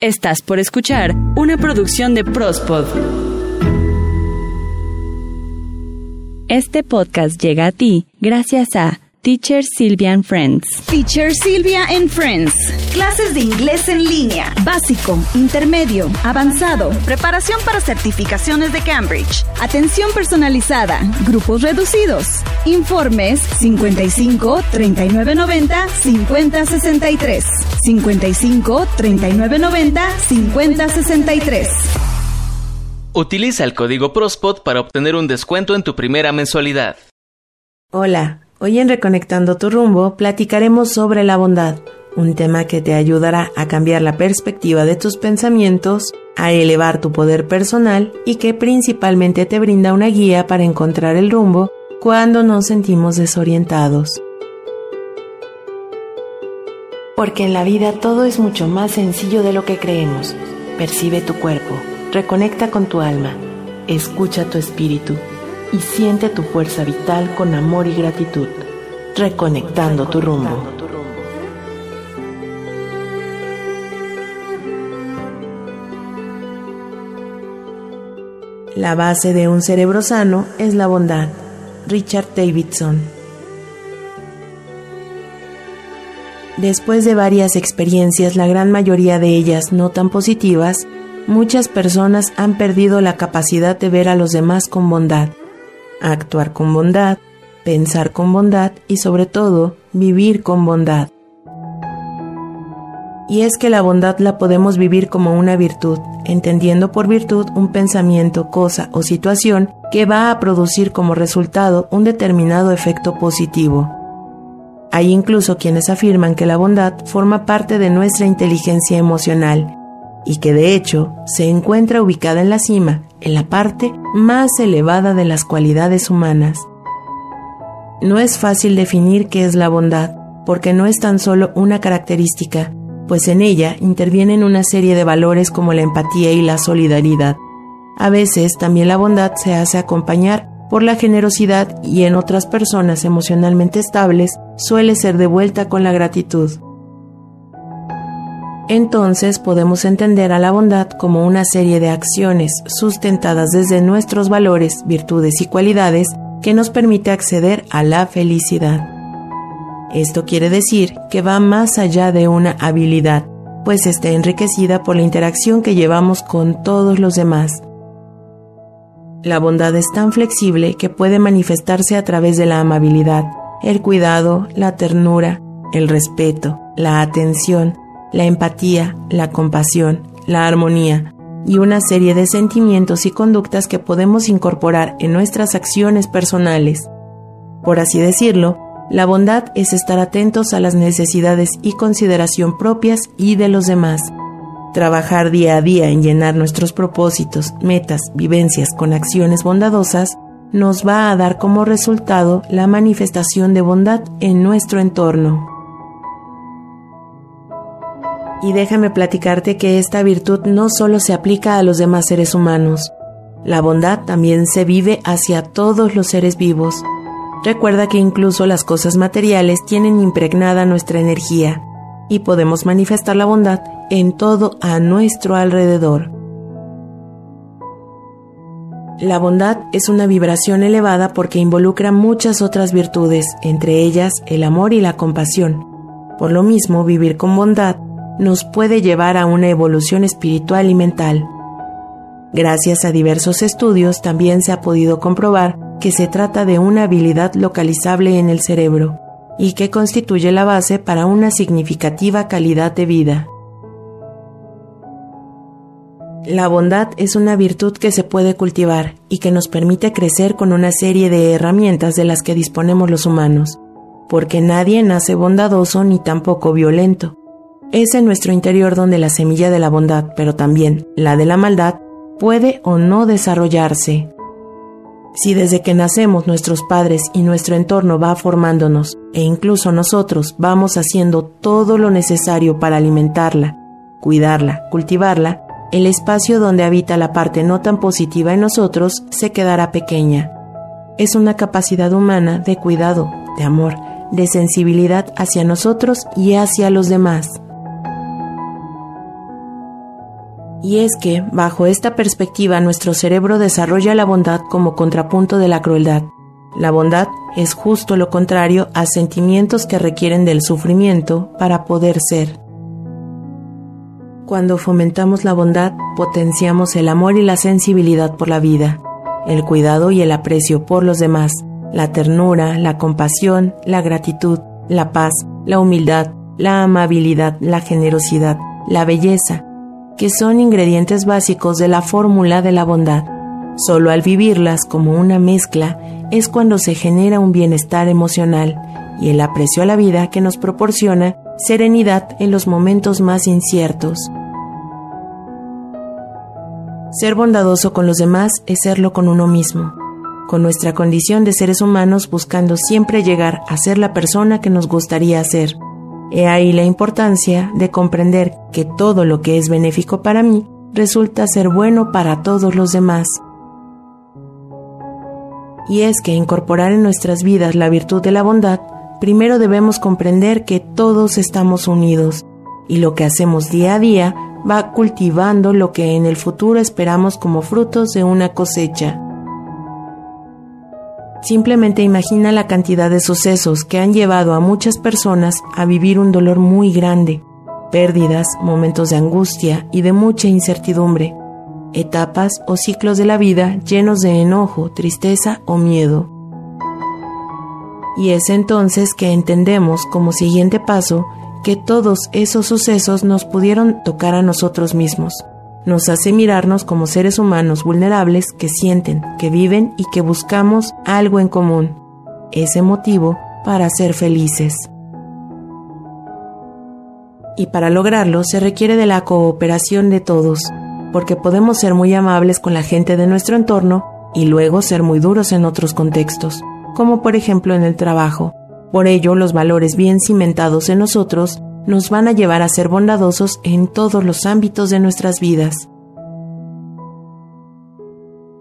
Estás por escuchar una producción de Prospod. Este podcast llega a ti gracias a Teacher Sylvia and Friends. Teacher Silvia and Friends. Clases de inglés en línea. Básico, intermedio, avanzado. Preparación para certificaciones de Cambridge. Atención personalizada. Grupos reducidos. Informes 55 39 90 50 63. 55 39 90 50 63. Utiliza el código PROSPOT para obtener un descuento en tu primera mensualidad. Hola, hoy en Reconectando tu rumbo platicaremos sobre la bondad, un tema que te ayudará a cambiar la perspectiva de tus pensamientos, a elevar tu poder personal y que principalmente te brinda una guía para encontrar el rumbo cuando nos sentimos desorientados. Porque en la vida todo es mucho más sencillo de lo que creemos. Percibe tu cuerpo, reconecta con tu alma, escucha tu espíritu y siente tu fuerza vital con amor y gratitud, reconectando tu rumbo. La base de un cerebro sano es la bondad. Richard Davidson. Después de varias experiencias, la gran mayoría de ellas no tan positivas, muchas personas han perdido la capacidad de ver a los demás con bondad, actuar con bondad, pensar con bondad y sobre todo vivir con bondad. Y es que la bondad la podemos vivir como una virtud, entendiendo por virtud un pensamiento, cosa o situación que va a producir como resultado un determinado efecto positivo. Hay incluso quienes afirman que la bondad forma parte de nuestra inteligencia emocional y que de hecho se encuentra ubicada en la cima, en la parte más elevada de las cualidades humanas. No es fácil definir qué es la bondad, porque no es tan solo una característica, pues en ella intervienen una serie de valores como la empatía y la solidaridad. A veces también la bondad se hace acompañar por la generosidad y en otras personas emocionalmente estables suele ser de vuelta con la gratitud. Entonces podemos entender a la bondad como una serie de acciones sustentadas desde nuestros valores, virtudes y cualidades que nos permite acceder a la felicidad. Esto quiere decir que va más allá de una habilidad, pues está enriquecida por la interacción que llevamos con todos los demás. La bondad es tan flexible que puede manifestarse a través de la amabilidad, el cuidado, la ternura, el respeto, la atención, la empatía, la compasión, la armonía y una serie de sentimientos y conductas que podemos incorporar en nuestras acciones personales. Por así decirlo, la bondad es estar atentos a las necesidades y consideración propias y de los demás. Trabajar día a día en llenar nuestros propósitos, metas, vivencias con acciones bondadosas nos va a dar como resultado la manifestación de bondad en nuestro entorno. Y déjame platicarte que esta virtud no solo se aplica a los demás seres humanos, la bondad también se vive hacia todos los seres vivos. Recuerda que incluso las cosas materiales tienen impregnada nuestra energía y podemos manifestar la bondad en todo a nuestro alrededor. La bondad es una vibración elevada porque involucra muchas otras virtudes, entre ellas el amor y la compasión. Por lo mismo, vivir con bondad nos puede llevar a una evolución espiritual y mental. Gracias a diversos estudios también se ha podido comprobar que se trata de una habilidad localizable en el cerebro y que constituye la base para una significativa calidad de vida. La bondad es una virtud que se puede cultivar y que nos permite crecer con una serie de herramientas de las que disponemos los humanos, porque nadie nace bondadoso ni tampoco violento. Es en nuestro interior donde la semilla de la bondad, pero también la de la maldad, puede o no desarrollarse. Si desde que nacemos nuestros padres y nuestro entorno va formándonos, e incluso nosotros vamos haciendo todo lo necesario para alimentarla, cuidarla, cultivarla, el espacio donde habita la parte no tan positiva en nosotros se quedará pequeña. Es una capacidad humana de cuidado, de amor, de sensibilidad hacia nosotros y hacia los demás. Y es que, bajo esta perspectiva, nuestro cerebro desarrolla la bondad como contrapunto de la crueldad. La bondad es justo lo contrario a sentimientos que requieren del sufrimiento para poder ser. Cuando fomentamos la bondad, potenciamos el amor y la sensibilidad por la vida, el cuidado y el aprecio por los demás, la ternura, la compasión, la gratitud, la paz, la humildad, la amabilidad, la generosidad, la belleza, que son ingredientes básicos de la fórmula de la bondad. Solo al vivirlas como una mezcla es cuando se genera un bienestar emocional y el aprecio a la vida que nos proporciona serenidad en los momentos más inciertos. Ser bondadoso con los demás es serlo con uno mismo, con nuestra condición de seres humanos buscando siempre llegar a ser la persona que nos gustaría ser He ahí la importancia de comprender que todo lo que es benéfico para mí resulta ser bueno para todos los demás. Y es que incorporar en nuestras vidas la virtud de la bondad, primero debemos comprender que todos estamos unidos y lo que hacemos día a día va cultivando lo que en el futuro esperamos como frutos de una cosecha. Simplemente imagina la cantidad de sucesos que han llevado a muchas personas a vivir un dolor muy grande, pérdidas, momentos de angustia y de mucha incertidumbre, etapas o ciclos de la vida llenos de enojo, tristeza o miedo. Y es entonces que entendemos como siguiente paso que todos esos sucesos nos pudieron tocar a nosotros mismos nos hace mirarnos como seres humanos vulnerables que sienten, que viven y que buscamos algo en común, ese motivo para ser felices. Y para lograrlo se requiere de la cooperación de todos, porque podemos ser muy amables con la gente de nuestro entorno y luego ser muy duros en otros contextos, como por ejemplo en el trabajo. Por ello, los valores bien cimentados en nosotros nos van a llevar a ser bondadosos en todos los ámbitos de nuestras vidas.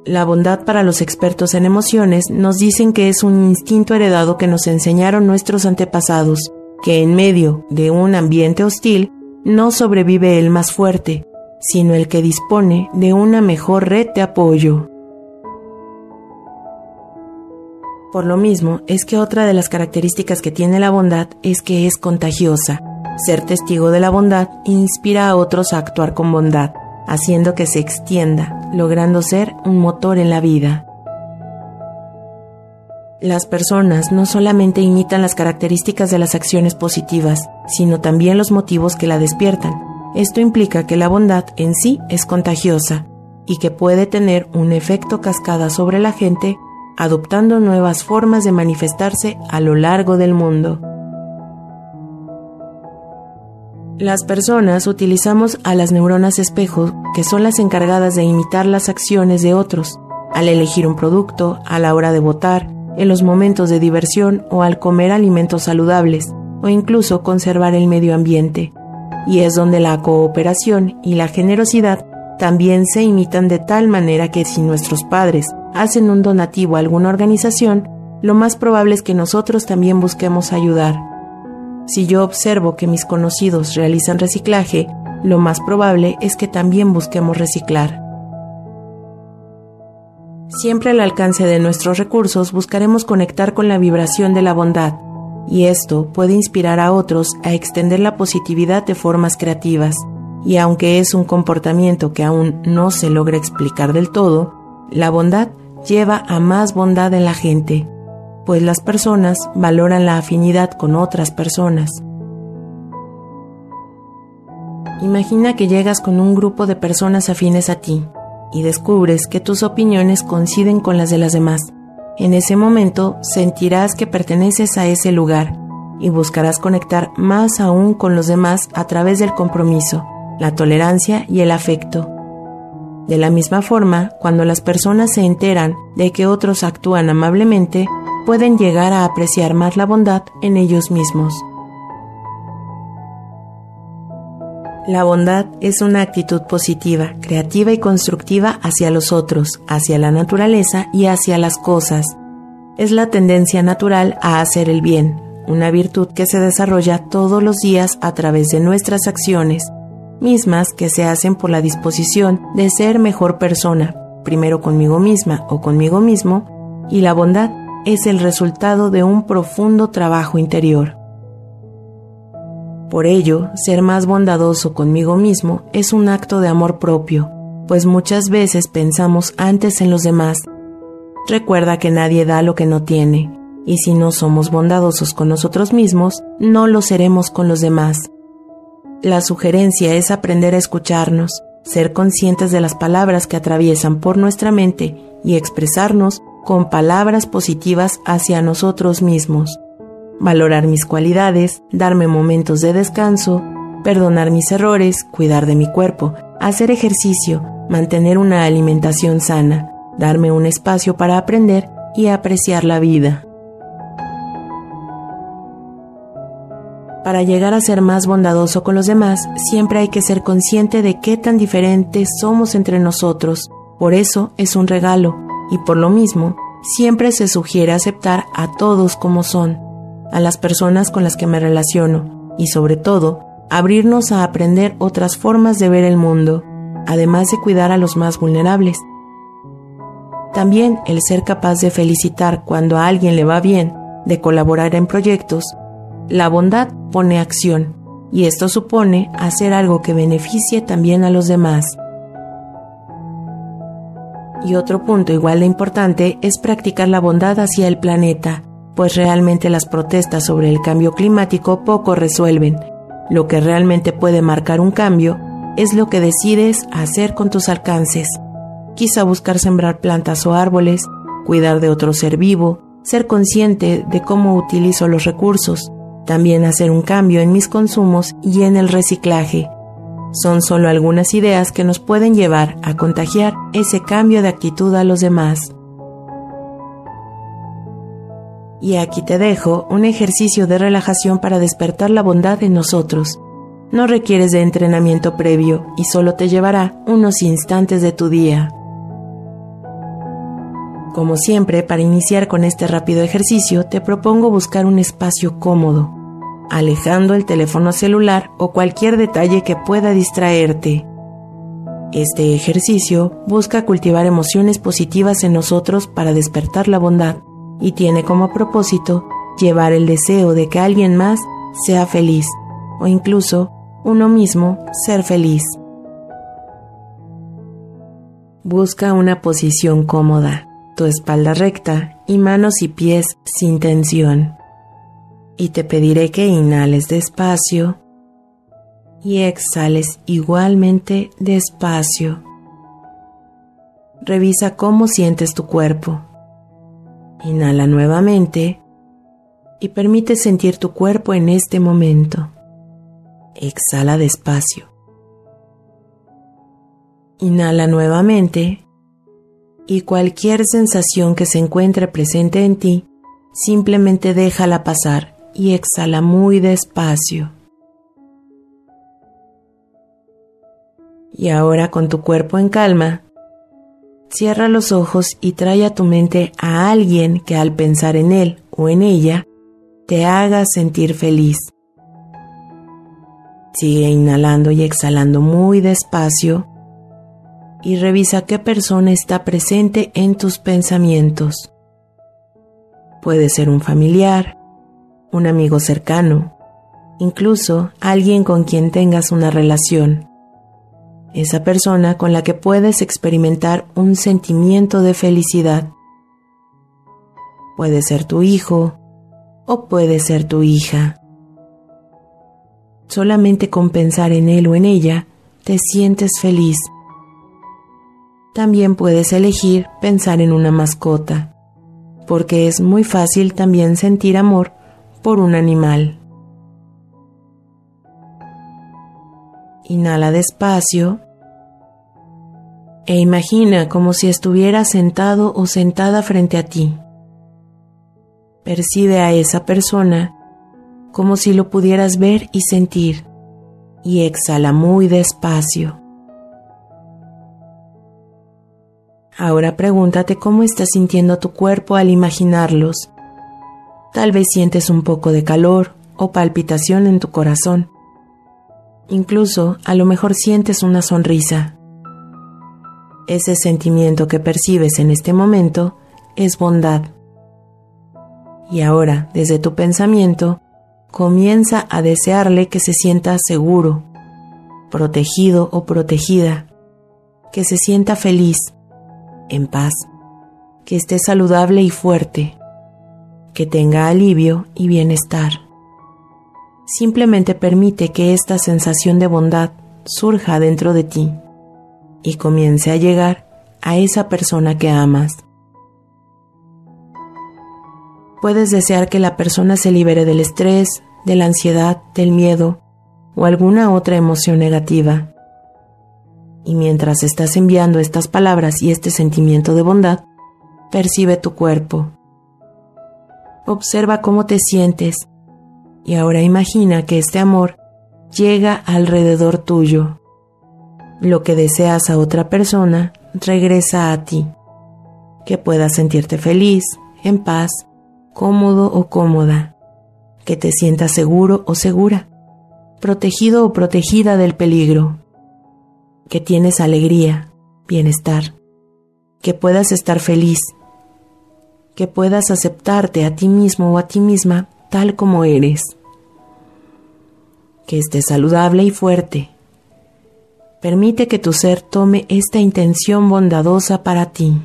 La bondad para los expertos en emociones nos dicen que es un instinto heredado que nos enseñaron nuestros antepasados, que en medio de un ambiente hostil no sobrevive el más fuerte, sino el que dispone de una mejor red de apoyo. Por lo mismo, es que otra de las características que tiene la bondad es que es contagiosa, ser testigo de la bondad inspira a otros a actuar con bondad, haciendo que se extienda, logrando ser un motor en la vida. Las personas no solamente imitan las características de las acciones positivas, sino también los motivos que la despiertan. Esto implica que la bondad en sí es contagiosa y que puede tener un efecto cascada sobre la gente, adoptando nuevas formas de manifestarse a lo largo del mundo. Las personas utilizamos a las neuronas espejo, que son las encargadas de imitar las acciones de otros, al elegir un producto, a la hora de votar, en los momentos de diversión o al comer alimentos saludables, o incluso conservar el medio ambiente. Y es donde la cooperación y la generosidad también se imitan de tal manera que si nuestros padres hacen un donativo a alguna organización, lo más probable es que nosotros también busquemos ayudar. Si yo observo que mis conocidos realizan reciclaje, lo más probable es que también busquemos reciclar. Siempre al alcance de nuestros recursos buscaremos conectar con la vibración de la bondad, y esto puede inspirar a otros a extender la positividad de formas creativas. Y aunque es un comportamiento que aún no se logra explicar del todo, la bondad lleva a más bondad en la gente pues las personas valoran la afinidad con otras personas. Imagina que llegas con un grupo de personas afines a ti y descubres que tus opiniones coinciden con las de las demás. En ese momento sentirás que perteneces a ese lugar y buscarás conectar más aún con los demás a través del compromiso, la tolerancia y el afecto. De la misma forma, cuando las personas se enteran de que otros actúan amablemente, pueden llegar a apreciar más la bondad en ellos mismos. La bondad es una actitud positiva, creativa y constructiva hacia los otros, hacia la naturaleza y hacia las cosas. Es la tendencia natural a hacer el bien, una virtud que se desarrolla todos los días a través de nuestras acciones, mismas que se hacen por la disposición de ser mejor persona, primero conmigo misma o conmigo mismo, y la bondad es el resultado de un profundo trabajo interior. Por ello, ser más bondadoso conmigo mismo es un acto de amor propio, pues muchas veces pensamos antes en los demás. Recuerda que nadie da lo que no tiene, y si no somos bondadosos con nosotros mismos, no lo seremos con los demás. La sugerencia es aprender a escucharnos, ser conscientes de las palabras que atraviesan por nuestra mente y expresarnos con palabras positivas hacia nosotros mismos. Valorar mis cualidades, darme momentos de descanso, perdonar mis errores, cuidar de mi cuerpo, hacer ejercicio, mantener una alimentación sana, darme un espacio para aprender y apreciar la vida. Para llegar a ser más bondadoso con los demás, siempre hay que ser consciente de qué tan diferentes somos entre nosotros. Por eso es un regalo, y por lo mismo, siempre se sugiere aceptar a todos como son, a las personas con las que me relaciono, y sobre todo, abrirnos a aprender otras formas de ver el mundo, además de cuidar a los más vulnerables. También el ser capaz de felicitar cuando a alguien le va bien, de colaborar en proyectos, la bondad pone acción, y esto supone hacer algo que beneficie también a los demás. Y otro punto igual de importante es practicar la bondad hacia el planeta, pues realmente las protestas sobre el cambio climático poco resuelven. Lo que realmente puede marcar un cambio es lo que decides hacer con tus alcances. Quizá buscar sembrar plantas o árboles, cuidar de otro ser vivo, ser consciente de cómo utilizo los recursos, también hacer un cambio en mis consumos y en el reciclaje, son solo algunas ideas que nos pueden llevar a contagiar ese cambio de actitud a los demás. Y aquí te dejo un ejercicio de relajación para despertar la bondad en nosotros. No requieres de entrenamiento previo y solo te llevará unos instantes de tu día. Como siempre, para iniciar con este rápido ejercicio, te propongo buscar un espacio cómodo, alejando el teléfono celular o cualquier detalle que pueda distraerte. Este ejercicio busca cultivar emociones positivas en nosotros para despertar la bondad y tiene como propósito llevar el deseo de que alguien más sea feliz o incluso uno mismo ser feliz. Busca una posición cómoda, tu espalda recta y manos y pies sin tensión y te pediré que inhales despacio y exhales igualmente despacio. Revisa cómo sientes tu cuerpo. Inhala nuevamente y permite sentir tu cuerpo en este momento. Exhala despacio. Inhala nuevamente y cualquier sensación que se encuentre presente en ti, simplemente déjala pasar y exhala muy despacio. Y ahora con tu cuerpo en calma, cierra los ojos y trae a tu mente a alguien que al pensar en él o en ella te haga sentir feliz. Sigue inhalando y exhalando muy despacio y revisa qué persona está presente en tus pensamientos. Puede ser un familiar, un amigo cercano, incluso alguien con quien tengas una relación. Esa persona con la que puedes experimentar un sentimiento de felicidad. Puede ser tu hijo o puede ser tu hija. Solamente con pensar en él o en ella te sientes feliz. También puedes elegir pensar en una mascota, porque es muy fácil también sentir amor por un animal. Inhala despacio e imagina como si estuviera sentado o sentada frente a ti. Percibe a esa persona como si lo pudieras ver y sentir y exhala muy despacio. Ahora pregúntate cómo estás sintiendo tu cuerpo al imaginarlos Tal vez sientes un poco de calor o palpitación en tu corazón. Incluso a lo mejor sientes una sonrisa. Ese sentimiento que percibes en este momento es bondad. Y ahora, desde tu pensamiento, comienza a desearle que se sienta seguro, protegido o protegida, que se sienta feliz, en paz, que esté saludable y fuerte, que tenga alivio y bienestar. Simplemente permite que esta sensación de bondad surja dentro de ti y comience a llegar a esa persona que amas. Puedes desear que la persona se libere del estrés, de la ansiedad, del miedo o alguna otra emoción negativa. Y mientras estás enviando estas palabras y este sentimiento de bondad, percibe tu cuerpo. Observa cómo te sientes y ahora imagina que este amor llega alrededor tuyo. Lo que deseas a otra persona regresa a ti. Que puedas sentirte feliz, en paz, cómodo o cómoda. Que te sientas seguro o segura, protegido o protegida del peligro. Que tienes alegría, bienestar. Que puedas estar feliz. Que puedas aceptarte a ti mismo o a ti misma tal como eres que estés saludable y fuerte. Permite que tu ser tome esta intención bondadosa para ti.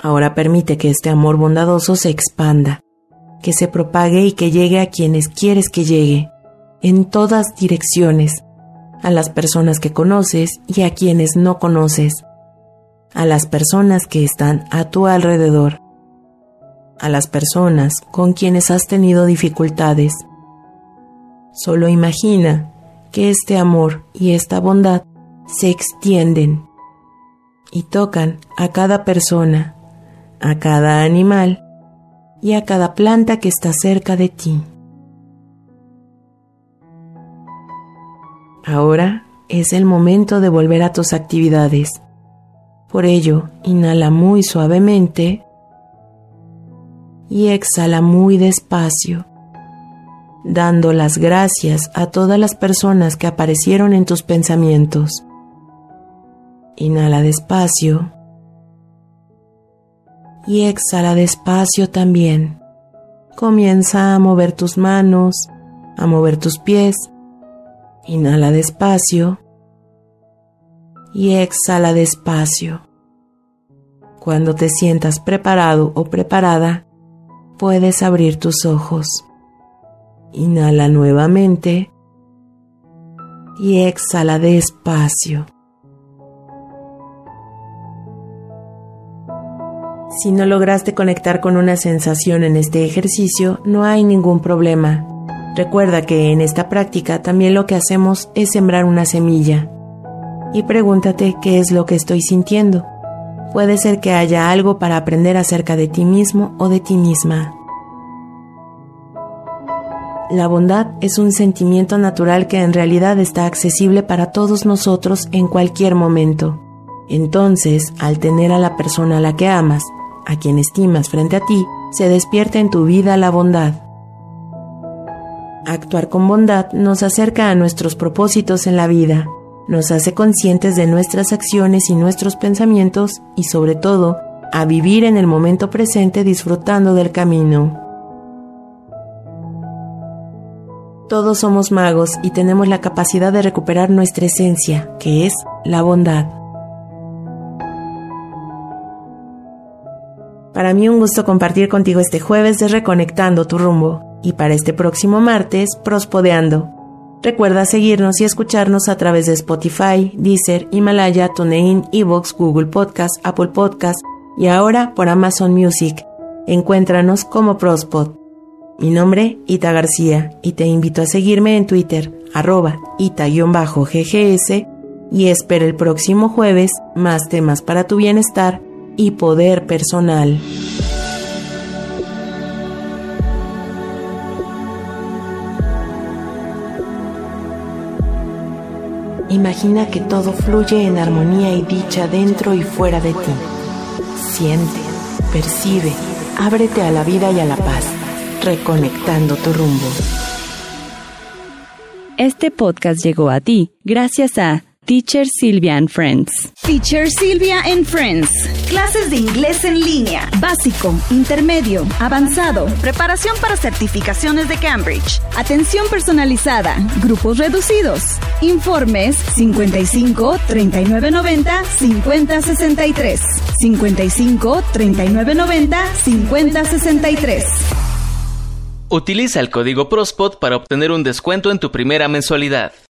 Ahora permite que este amor bondadoso se expanda, que se propague y que llegue a quienes quieres que llegue, en todas direcciones, a las personas que conoces y a quienes no conoces, a las personas que están a tu alrededor a las personas con quienes has tenido dificultades. Solo imagina que este amor y esta bondad se extienden y tocan a cada persona, a cada animal y a cada planta que está cerca de ti. Ahora es el momento de volver a tus actividades. Por ello, inhala muy suavemente y exhala muy despacio, dando las gracias a todas las personas que aparecieron en tus pensamientos. Inhala despacio y exhala despacio también. Comienza a mover tus manos, a mover tus pies. Inhala despacio y exhala despacio. Cuando te sientas preparado o preparada, puedes abrir tus ojos. Inhala nuevamente y exhala despacio. Si no lograste conectar con una sensación en este ejercicio, no hay ningún problema. Recuerda que en esta práctica también lo que hacemos es sembrar una semilla. Y pregúntate qué es lo que estoy sintiendo puede ser que haya algo para aprender acerca de ti mismo o de ti misma. La bondad es un sentimiento natural que en realidad está accesible para todos nosotros en cualquier momento. Entonces, al tener a la persona a la que amas, a quien estimas frente a ti, se despierta en tu vida la bondad. Actuar con bondad nos acerca a nuestros propósitos en la vida, nos hace conscientes de nuestras acciones y nuestros pensamientos y sobre todo a vivir en el momento presente disfrutando del camino. Todos somos magos y tenemos la capacidad de recuperar nuestra esencia, que es la bondad. Para mí un gusto compartir contigo este jueves de Reconectando tu rumbo y para este próximo martes, Prospodeando Recuerda seguirnos y escucharnos a través de Spotify, Deezer, Himalaya, TuneIn, Evox, Google Podcast, Apple Podcast y ahora por Amazon Music. Encuéntranos como Prospod. Mi nombre, Ita García, y te invito a seguirme en Twitter, arroba ita-ggs, y espero el próximo jueves más temas para tu bienestar y poder personal. Imagina que todo fluye en armonía y dicha dentro y fuera de ti. Siente, percibe, ábrete a la vida y a la paz, reconectando tu rumbo. Este podcast llegó a ti gracias a Teacher Silvia and Friends. Teacher Silvia and Friends. Clases de inglés en línea. Básico, intermedio, avanzado. Preparación para certificaciones de Cambridge. Atención personalizada. Grupos reducidos. Informes 55 39 90 50 63. 55 39 90 50 63. Utiliza el código PROSPOT para obtener un descuento en tu primera mensualidad.